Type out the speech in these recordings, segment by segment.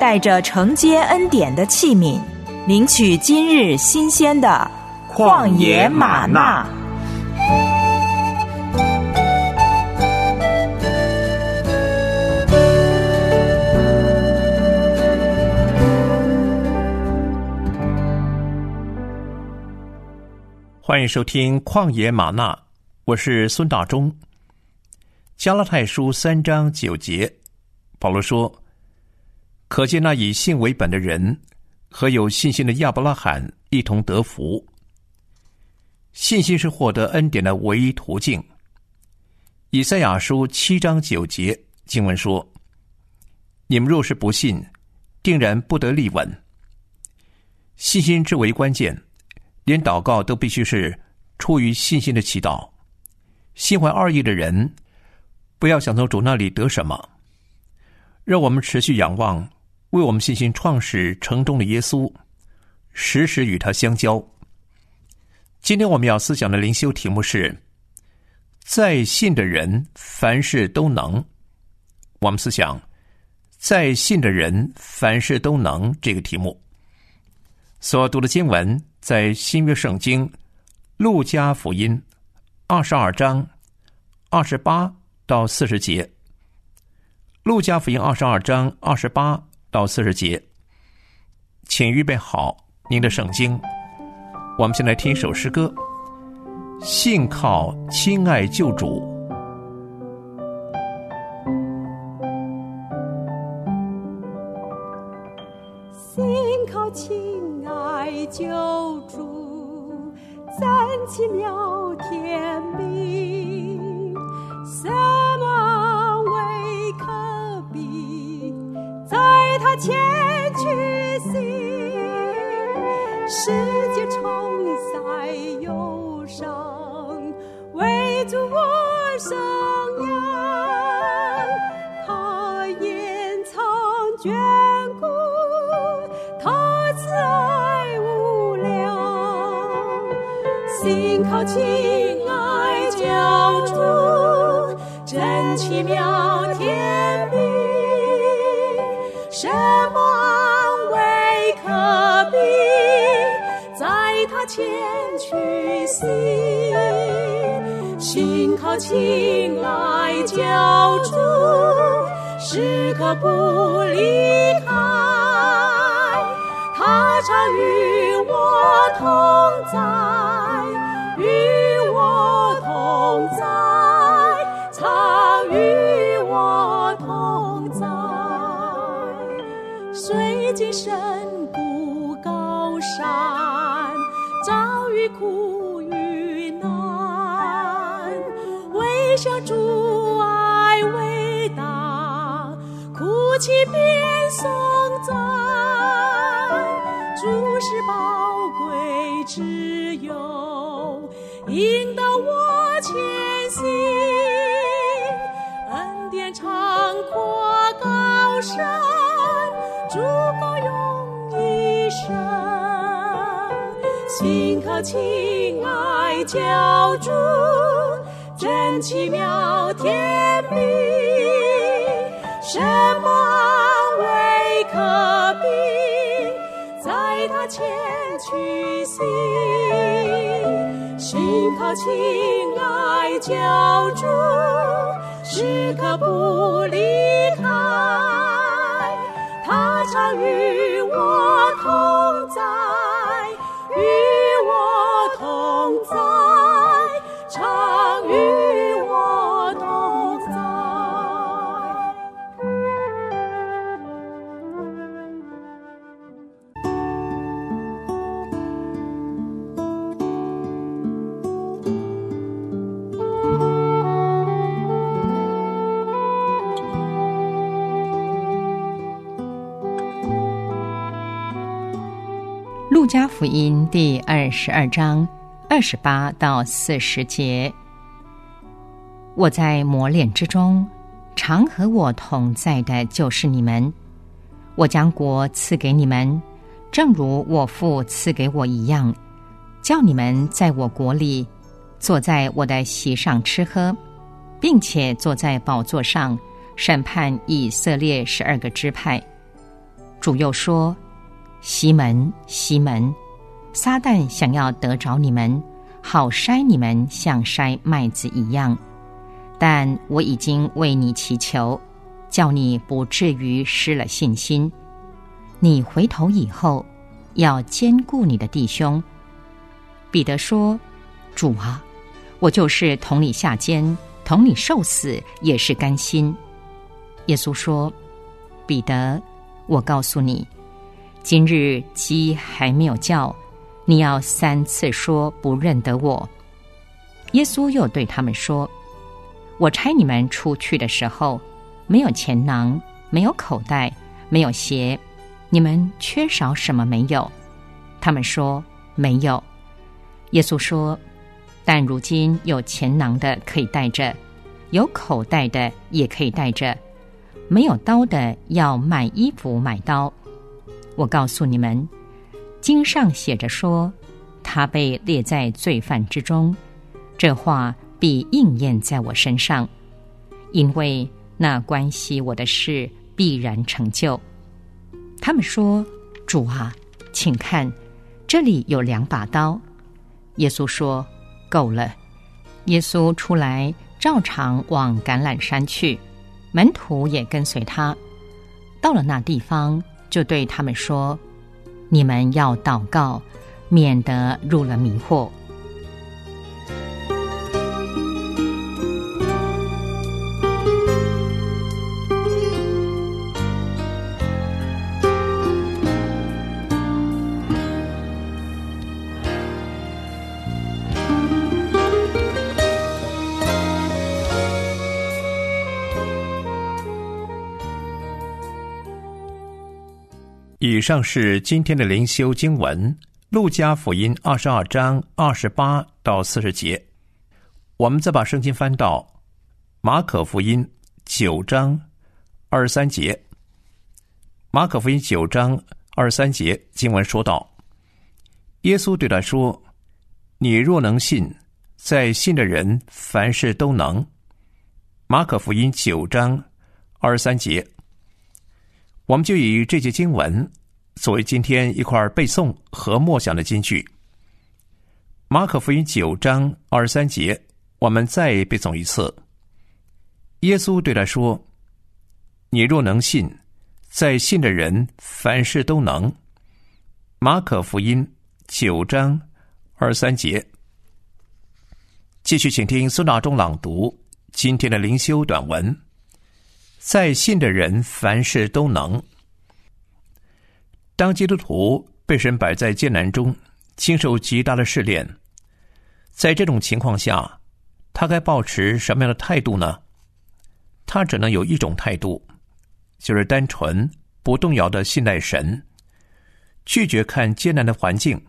带着承接恩典的器皿，领取今日新鲜的旷野吗哪。欢迎收听《旷野吗哪》，我是孙大中。加拉太书三章九节。保罗说：“可见那以信为本的人和有信心的亚伯拉罕一同得福。信心是获得恩典的唯一途径。”以赛亚书七章九节经文说：“你们若是不信，定然不得立稳。”信心至为关键，连祷告都必须是出于信心的祈祷。心怀二意的人，不要想从主那里得什么。让我们持续仰望，为我们信心创始成终的耶稣，时时与他相交。今天我们要思想的灵修题目是：在信的人凡事都能。我们思想在信的人凡事都能这个题目。所读的经文在新约圣经路加福音二十二章二十八到四十节。路加福音二十二章二十八到四十节，请预备好您的圣经。我们先来听一首诗歌，《信靠亲爱救主》。信靠亲爱救主，真奇妙天前去行，世界充满忧伤，唯独我生养，他延长眷顾，他慈爱无量，心靠亲爱浇筑，真奇妙。前去行，心靠情来浇筑，时刻不离开，他常与我同在，与我同在，常与。最近深谷唯想主爱伟大，哭泣便颂赞，主是宝贵之友，引导我前行，恩典长阔高深。主保佑一生，信靠亲爱救主，真奇妙甜蜜，什么安慰可比，在他前去行，心靠情爱救主，时刻不离开。他常与我同第二十二章二十八到四十节：我在磨练之中，常和我同在的就是你们。我将国赐给你们，正如我父赐给我一样，叫你们在我国里，坐在我的席上吃喝，并且坐在宝座上审判以色列十二个支派。主又说：“西门，西门，撒旦想要得着你们，好筛你们，像筛麦子一样。但我已经为你祈求。”叫你不至于失了信心。你回头以后，要兼顾你的弟兄。彼得说：“主啊，我就是同你下监，同你受死，也是甘心。”耶稣说：“彼得，我告诉你，今日鸡还没有叫，你要三次说不认得我。”耶稣又对他们说：“我差你们出去的时候。”没有钱囊，没有口袋，没有鞋，你们缺少什么没有？他们说没有。耶稣说：“但如今有钱囊的可以带着，有口袋的也可以带着，没有刀的要买衣服买刀。我告诉你们，经上写着说，他被列在罪犯之中，这话必应验在我身上，因为。”那关系我的事必然成就。他们说：“主啊，请看，这里有两把刀。”耶稣说：“够了。”耶稣出来，照常往橄榄山去，门徒也跟随他。到了那地方，就对他们说：“你们要祷告，免得入了迷惑。”以上是今天的灵修经文，《路加福音》二十二章二十八到四十节。我们再把圣经翻到《马可福音》九章二十三节。《马可福音》九章二十三节经文说道：“耶稣对他说，你若能信，在信的人凡事都能。”《马可福音》九章二十三节，我们就以这节经文。作为今天一块背诵和默想的金句，《马可福音》九章二十三节，我们再背诵一次。耶稣对他说：“你若能信，在信的人凡事都能。”《马可福音》九章二十三节。继续，请听孙大中朗读今天的灵修短文：“在信的人凡事都能。”当基督徒被神摆在艰难中，经受极大的试炼，在这种情况下，他该保持什么样的态度呢？他只能有一种态度，就是单纯不动摇的信赖神，拒绝看艰难的环境，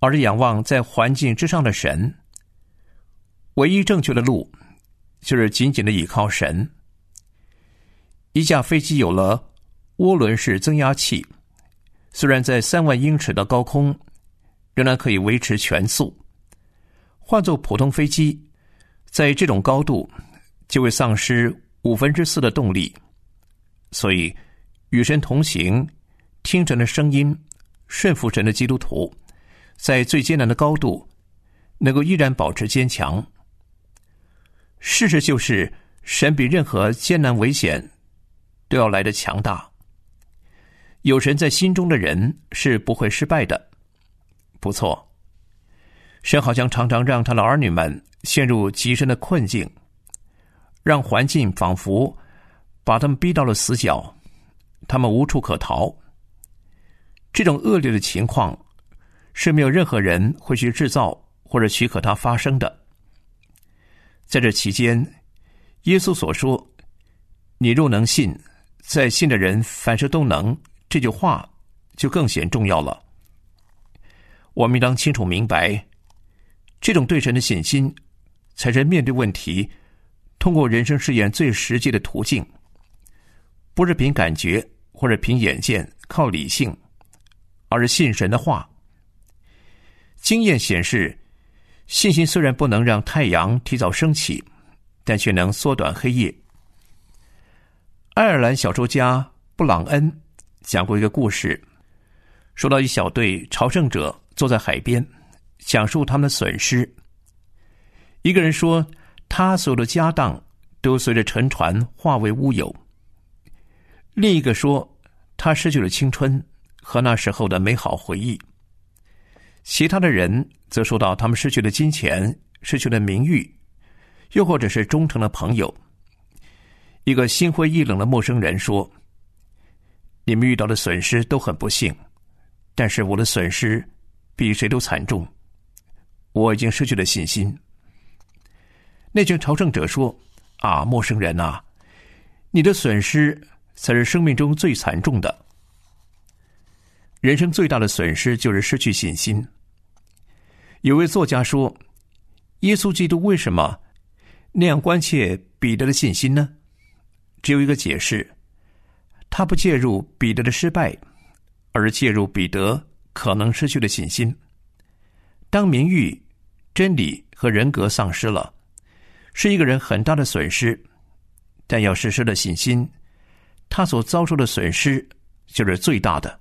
而是仰望在环境之上的神。唯一正确的路，就是紧紧的倚靠神。一架飞机有了涡轮式增压器。虽然在三万英尺的高空，仍然可以维持全速。换做普通飞机，在这种高度就会丧失五分之四的动力。所以，与神同行、听神的声音、顺服神的基督徒，在最艰难的高度，能够依然保持坚强。事实就是，神比任何艰难危险都要来得强大。有神在心中的人是不会失败的。不错，神好像常常让他的儿女们陷入极深的困境，让环境仿佛把他们逼到了死角，他们无处可逃。这种恶劣的情况是没有任何人会去制造或者许可它发生的。在这期间，耶稣所说：“你若能信，在信的人凡事都能。”这句话就更显重要了。我们应当清楚明白，这种对神的信心，才是面对问题、通过人生试验最实际的途径。不是凭感觉或者凭眼见、靠理性，而是信神的话。经验显示，信心虽然不能让太阳提早升起，但却能缩短黑夜。爱尔兰小说家布朗恩讲过一个故事，说到一小队朝圣者坐在海边，讲述他们的损失。一个人说，他所有的家当都随着沉船化为乌有。另一个说，他失去了青春和那时候的美好回忆。其他的人则说到，他们失去了金钱，失去了名誉，又或者是忠诚的朋友。一个心灰意冷的陌生人说：“你们遇到的损失都很不幸，但是我的损失比谁都惨重。我已经失去了信心。”那群朝圣者说：“啊，陌生人啊，你的损失。”才是生命中最惨重的。人生最大的损失就是失去信心。有位作家说：“耶稣基督为什么那样关切彼得的信心呢？只有一个解释：他不介入彼得的失败，而介入彼得可能失去的信心。当名誉、真理和人格丧失了，是一个人很大的损失。但要实施的信心，他所遭受的损失就是最大的。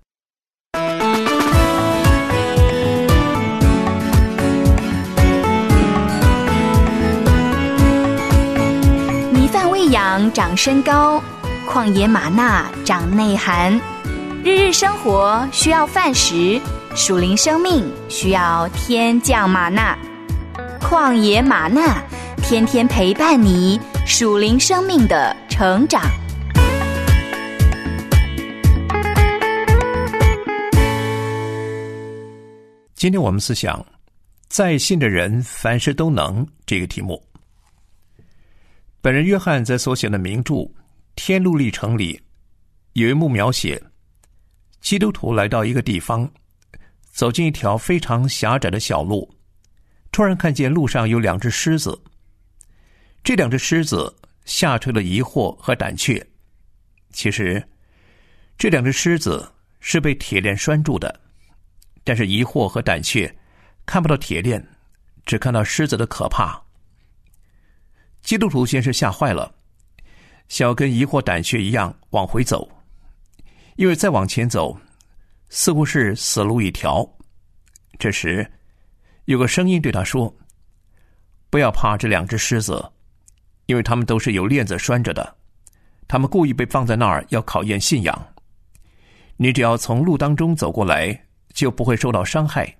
养长身高，旷野吗哪长内涵。日日生活需要饭食，属灵生命需要天降吗哪。旷野吗哪，天天陪伴你属灵生命的成长。今天我们思想“在信的人凡事都能”这个题目。本人约翰在所写的名著《天路历程》里，有一幕描写：基督徒来到一个地方，走进一条非常狭窄的小路，突然看见路上有两只狮子。这两只狮子吓退了疑惑和胆怯。其实，这两只狮子是被铁链拴住的。但是疑惑和胆怯，看不到铁链，只看到狮子的可怕。基督徒先是吓坏了，想要跟疑惑胆怯一样往回走，因为再往前走，似乎是死路一条。这时，有个声音对他说：“不要怕这两只狮子，因为他们都是有链子拴着的，他们故意被放在那儿要考验信仰。你只要从路当中走过来。”就不会受到伤害。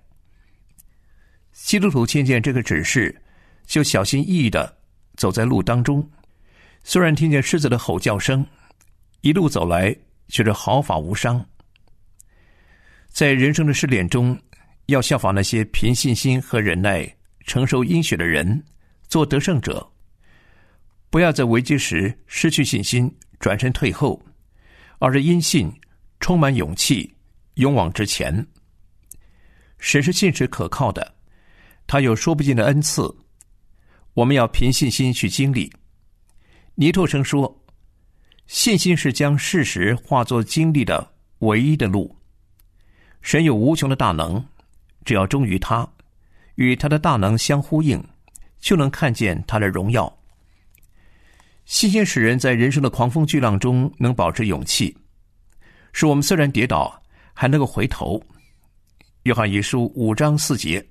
基督徒听见这个指示，就小心翼翼的走在路当中。虽然听见狮子的吼叫声，一路走来却是毫发无伤。在人生的试炼中，要效仿那些凭信心和忍耐承受阴雪的人，做得胜者。不要在危机时失去信心，转身退后，而是因信充满勇气，勇往直前。神是信实可靠的，他有说不尽的恩赐，我们要凭信心去经历。尼托生说：“信心是将事实化作经历的唯一的路。”神有无穷的大能，只要忠于他，与他的大能相呼应，就能看见他的荣耀。信心使人在人生的狂风巨浪中能保持勇气，使我们虽然跌倒，还能够回头。约翰一书五章四节，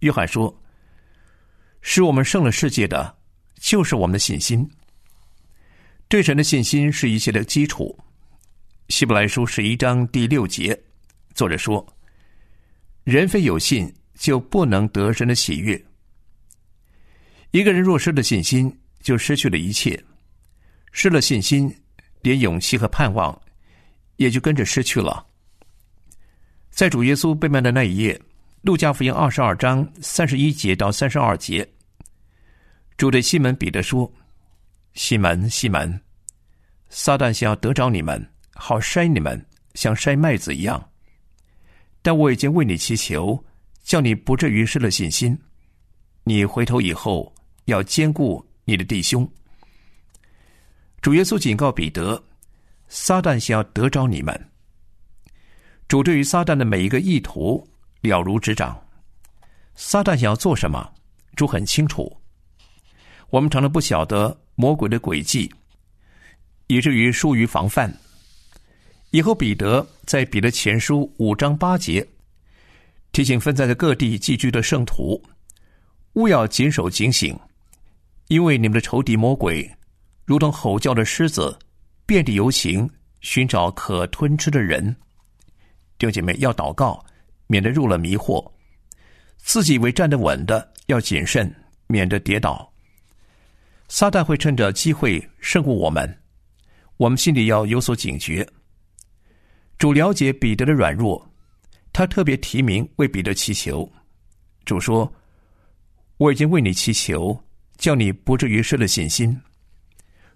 约翰说：“使我们胜了世界的，就是我们的信心。对神的信心是一切的基础。”希伯来书十一章第六节，作者说：“人非有信，就不能得神的喜悦。一个人若失了信心，就失去了一切。失了信心，连勇气和盼望也就跟着失去了。”在主耶稣被卖的那一夜，《路加福音》二十二章三十一节到三十二节，主对西门彼得说：“西门，西门，撒旦想要得着你们，好筛你们，像筛麦子一样。但我已经为你祈求，叫你不至于失了信心。你回头以后要兼顾你的弟兄。主耶稣警告彼得，撒旦想要得着你们。主对于撒旦的每一个意图了如指掌。撒旦想要做什么，主很清楚。我们常常不晓得魔鬼的诡计，以至于疏于防范。以后彼得在彼得前书五章八节提醒分散在各地寄居的圣徒。勿要谨守警醒，因为你们的仇敌魔鬼，如同吼叫的狮子，遍地游行，寻找可吞吃的人。弟兄姐妹要祷告，免得入了迷惑；自己以为站得稳的，要谨慎，免得跌倒。撒旦会趁着机会胜过我们，我们心里要有所警觉。主了解彼得的软弱，他特别提名为彼得祈求。主说。我已经为你祈求，叫你不至于失了信心。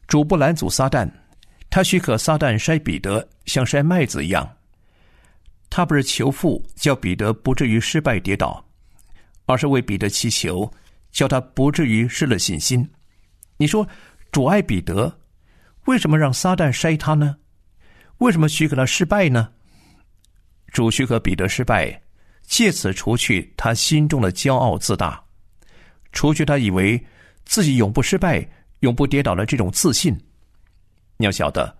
主不拦阻撒旦，他许可撒旦筛彼得，像筛麦子一样。他不是求父叫彼得不至于失败跌倒，而是为彼得祈求，叫他不至于失了信心。你说主爱彼得，为什么让撒旦筛他呢？为什么许可他失败呢？主许可彼得失败，借此除去他心中的骄傲自大。除去他以为自己永不失败、永不跌倒的这种自信，你要晓得，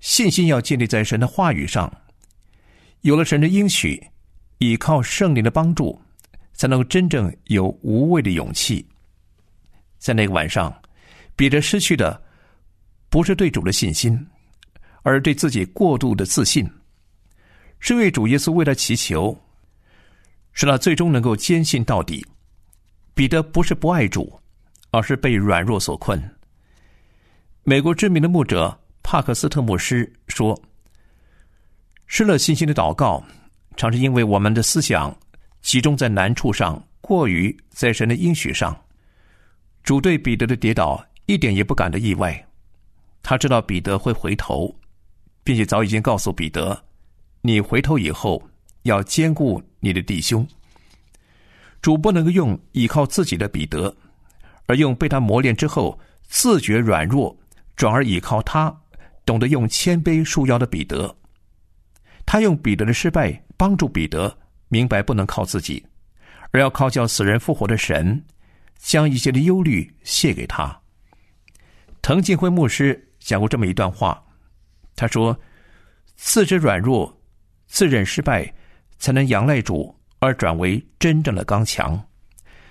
信心要建立在神的话语上。有了神的应许，依靠圣灵的帮助，才能真正有无畏的勇气。在那个晚上，彼得失去的不是对主的信心，而对自己过度的自信。是为主耶稣为他祈求，使他最终能够坚信到底。彼得不是不爱主，而是被软弱所困。美国知名的牧者帕克斯特牧师说：“失了信心的祷告，常是因为我们的思想集中在难处上，过于在神的应许上。”主对彼得的跌倒一点也不感到意外，他知道彼得会回头，并且早已经告诉彼得：“你回头以后要兼顾你的弟兄。”主不能够用依靠自己的彼得，而用被他磨练之后自觉软弱，转而依靠他懂得用谦卑束腰的彼得。他用彼得的失败帮助彼得明白不能靠自己，而要靠叫死人复活的神，将一切的忧虑卸给他。滕近辉牧师讲过这么一段话，他说：“自知软弱，自认失败，才能仰赖主。”而转为真正的刚强，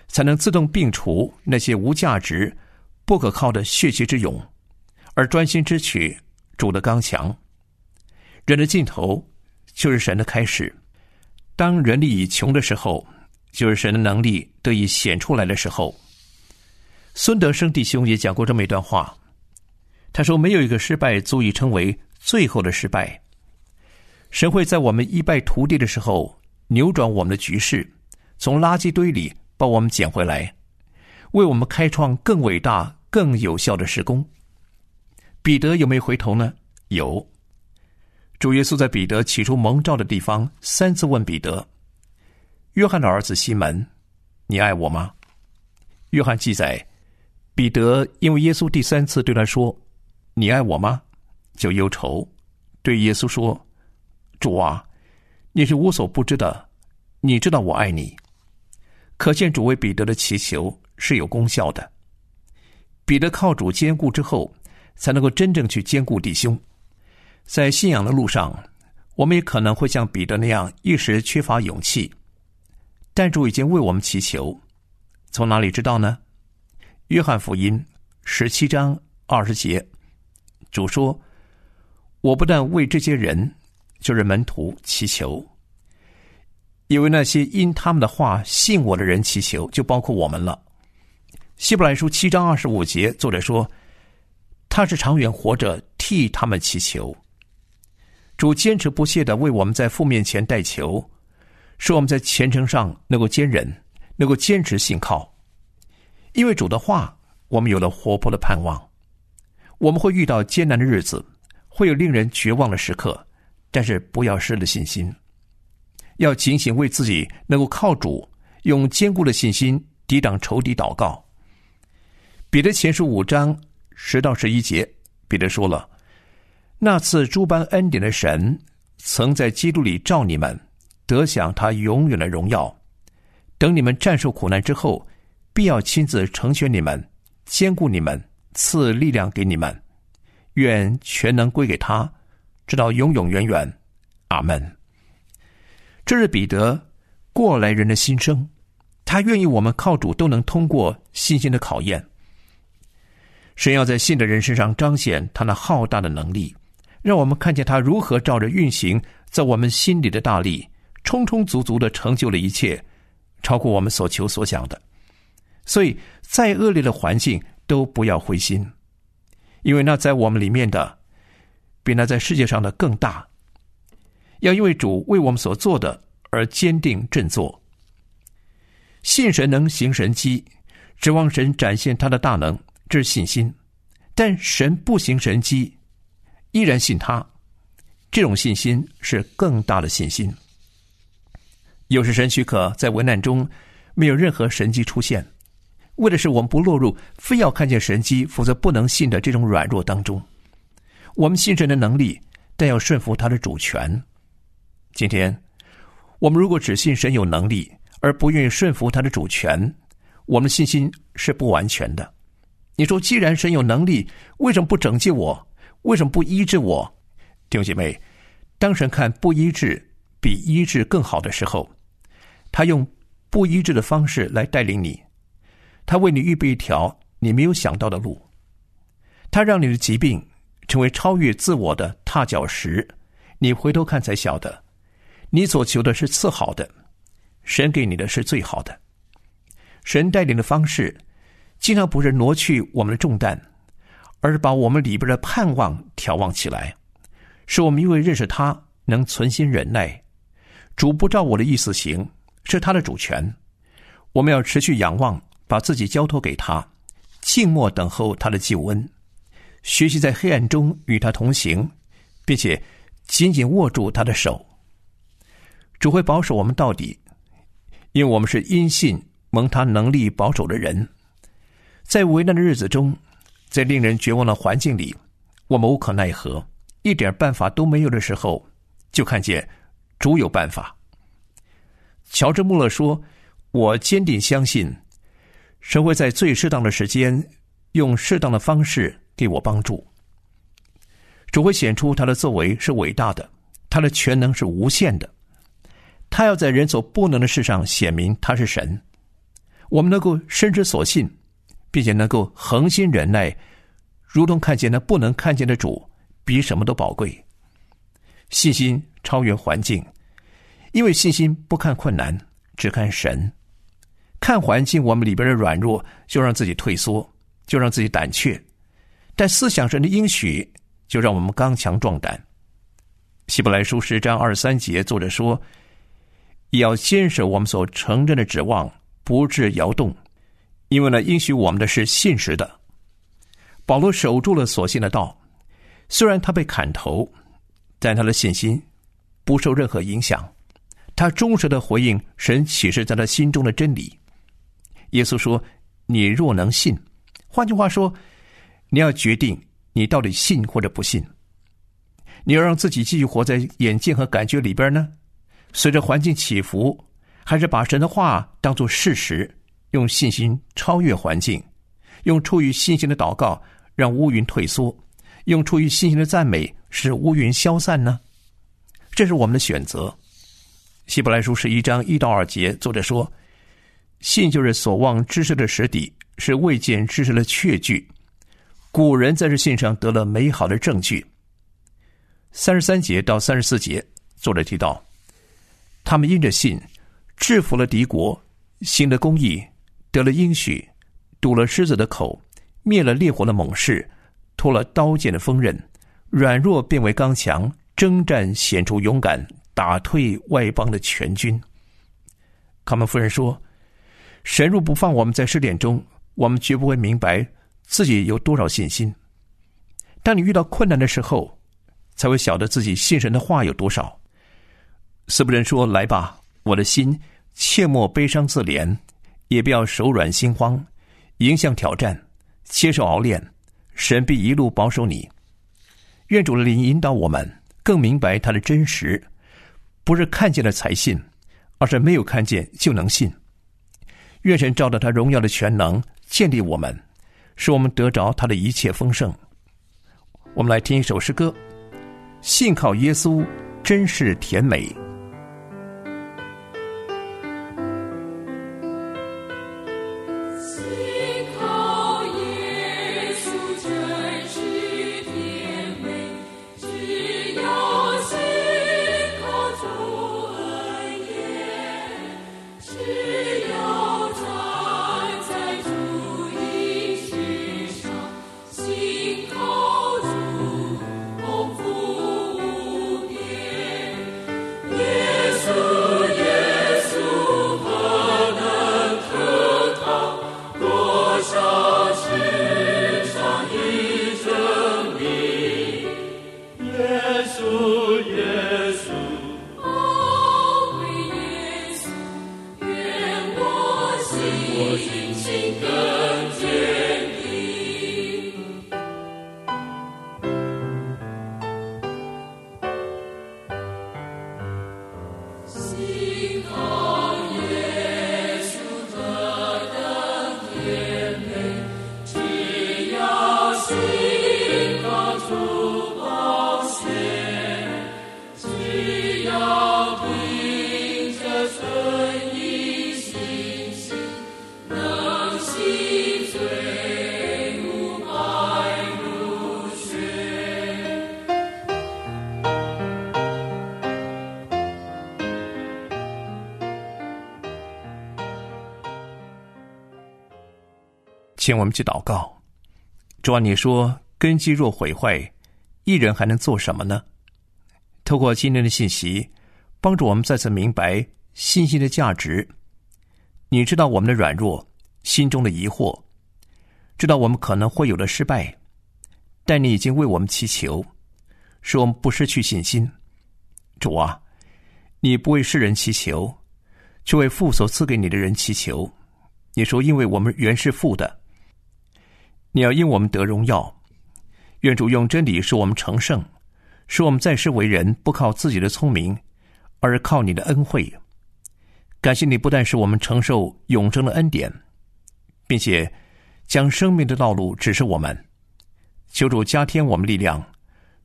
才能自动摒除那些无价值、不可靠的血气之勇，而专心支取主的刚强。人的尽头就是神的开始。当人力已穷的时候，就是神的能力得以显出来的时候。孙德生弟兄也讲过这么一段话，他说：“没有一个失败足以称为最后的失败。神会在我们一败涂地的时候。”扭转我们的局势，从垃圾堆里把我们捡回来，为我们开创更伟大、更有效的事工。彼得有没有回头呢？有。主耶稣在彼得起初蒙召的地方，三次问彼得：“约翰的儿子西门，你爱我吗？”约翰记载，彼得因为耶稣第三次对他说：“你爱我吗？”就忧愁，对耶稣说：“主啊。”你是无所不知的，你知道我爱你。可见主为彼得的祈求是有功效的。彼得靠主坚固之后，才能够真正去坚固弟兄。在信仰的路上，我们也可能会像彼得那样一时缺乏勇气，但主已经为我们祈求。从哪里知道呢？约翰福音十七章二十节，主说：“我不但为这些人。”就是门徒祈求，因为那些因他们的话信我的人祈求，就包括我们了。希伯来书七章二十五节，作者说：“他是长远活着替他们祈求。”主坚持不懈的为我们在父面前代求，使我们在虔诚上能够坚忍，能够坚持信靠。因为主的话，我们有了活泼的盼望。我们会遇到艰难的日子，会有令人绝望的时刻。但是不要失了信心，要警醒，为自己能够靠主用坚固的信心抵挡仇敌祷告。彼得前书五章十到十一节，彼得说了：“那次诸般恩典的神，曾在基督里召你们，得享他永远的荣耀。等你们战胜苦难之后，必要亲自成全你们，坚固你们，赐力量给你们。愿全能归给他，直到永永远远。阿门。”这是彼得过来人的心声，他愿意我们靠主都能通过信心的考验。神要在信的人身上彰显他那浩大的能力，让我们看见他如何照着运行在我们心里的大力，充充足足的成就了一切，超过我们所求所想的。所以，再恶劣的环境都不要灰心，因为那在我们里面的，比那在世界上的更大。要因为主为我们所做的而坚定振作，信神能行神迹，指望神展现他的大能。这是信心，但神不行神迹，依然信他。这种信心是更大的信心。有时神许可在危难中没有任何神迹出现，为的是我们不落入非要看见神迹，否则不能信的这种软弱当中。我们信神的能力，但要顺服他的主权。今天，我们如果只信神有能力，而不愿意顺服他的主权，我们信心是不完全的。你说，既然神有能力，为什么不拯救我？为什么不医治我？弟兄姐妹，当神看不医治比医治更好的时候，他用不医治的方式来带领你，他为你预备一条你没有想到的路，他让你的疾病成为超越自我的踏脚石，你回头看才晓得，你所求的是次好的，神给你的是最好的，神带领的方式。经常不是挪去我们的重担，而是把我们里边的盼望眺望起来，使我们因为认识他，能存心忍耐。主不照我的意思行，是他的主权。我们要持续仰望，把自己交托给他，静默等候他的救恩，学习在黑暗中与他同行，并且紧紧握住他的手。主会保守我们到底，因为我们是因信蒙他能力保守的人。在危难的日子中，在令人绝望的环境里，我们无可奈何，一点办法都没有的时候，就看见主有办法。乔治·穆勒说：“我坚定相信，神会在最适当的时间，用适当的方式给我帮助。主会显出他的作为是伟大的，他的全能是无限的。他要在人所不能的事上显明他是神。我们能够深知所信。”并且能够恒心忍耐，如同看见那不能看见的主，比什么都宝贵。信心超越环境，因为信心不看困难，只看神。看环境，我们里边的软弱，就让自己退缩，就让自己胆怯；但思想神的应许，就让我们刚强壮胆。希伯来书十章二十三节，作者说：“也要坚守我们所承认的指望，不致摇动。”因为呢，应许我们的是信实的。保罗守住了所信的道，虽然他被砍头，但他的信心不受任何影响。他忠实的回应神启示在他心中的真理。耶稣说：“你若能信，换句话说，你要决定你到底信或者不信。你要让自己继续活在眼见和感觉里边呢，随着环境起伏，还是把神的话当作事实？”用信心超越环境，用出于信心的祷告让乌云退缩，用出于信心的赞美使乌云消散呢？这是我们的选择。希伯来书十一章一到二节，作者说：“信就是所望之事的实底，是未见之事的确据。古人在这信上得了美好的证据。”三十三节到三十四节，作者提到，他们因着信制服了敌国，行了公义。得了应许，堵了狮子的口，灭了烈火的猛士，脱了刀剑的锋刃，软弱变为刚强，征战显出勇敢，打退外邦的全军。卡门夫人说：“神若不放我们在试炼中，我们绝不会明白自己有多少信心。当你遇到困难的时候，才会晓得自己信神的话有多少。”斯布人说：“来吧，我的心切莫悲伤自怜，也不要手软心慌，迎向挑战，接受熬炼，神必一路保守你。愿主的灵引导我们，更明白他的真实，不是看见了才信，而是没有看见就能信。愿神照着他荣耀的全能建立我们，使我们得着他的一切丰盛。我们来听一首诗歌，信靠耶稣真是甜美。请我们去祷告。主啊，你说根基若毁坏，一人还能做什么呢？透过今天的信息，帮助我们再次明白信心的价值。你知道我们的软弱，心中的疑惑，知道我们可能会有的失败，但你已经为我们祈求，使我们不失去信心。主啊，你不为世人祈求，却为父所赐给你的人祈求。你说，因为我们原是父的。你要因我们得荣耀，愿主用真理使我们成圣，使我们在世为人不靠自己的聪明，而靠你的恩惠。感谢你不但使我们承受永生的恩典，并且将生命的道路指示我们。求主加添我们力量，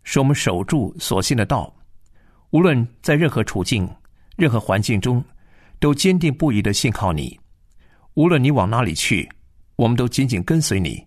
使我们守住所信的道，无论在任何处境、任何环境中，都坚定不移的信靠你。无论你往哪里去，我们都紧紧跟随你。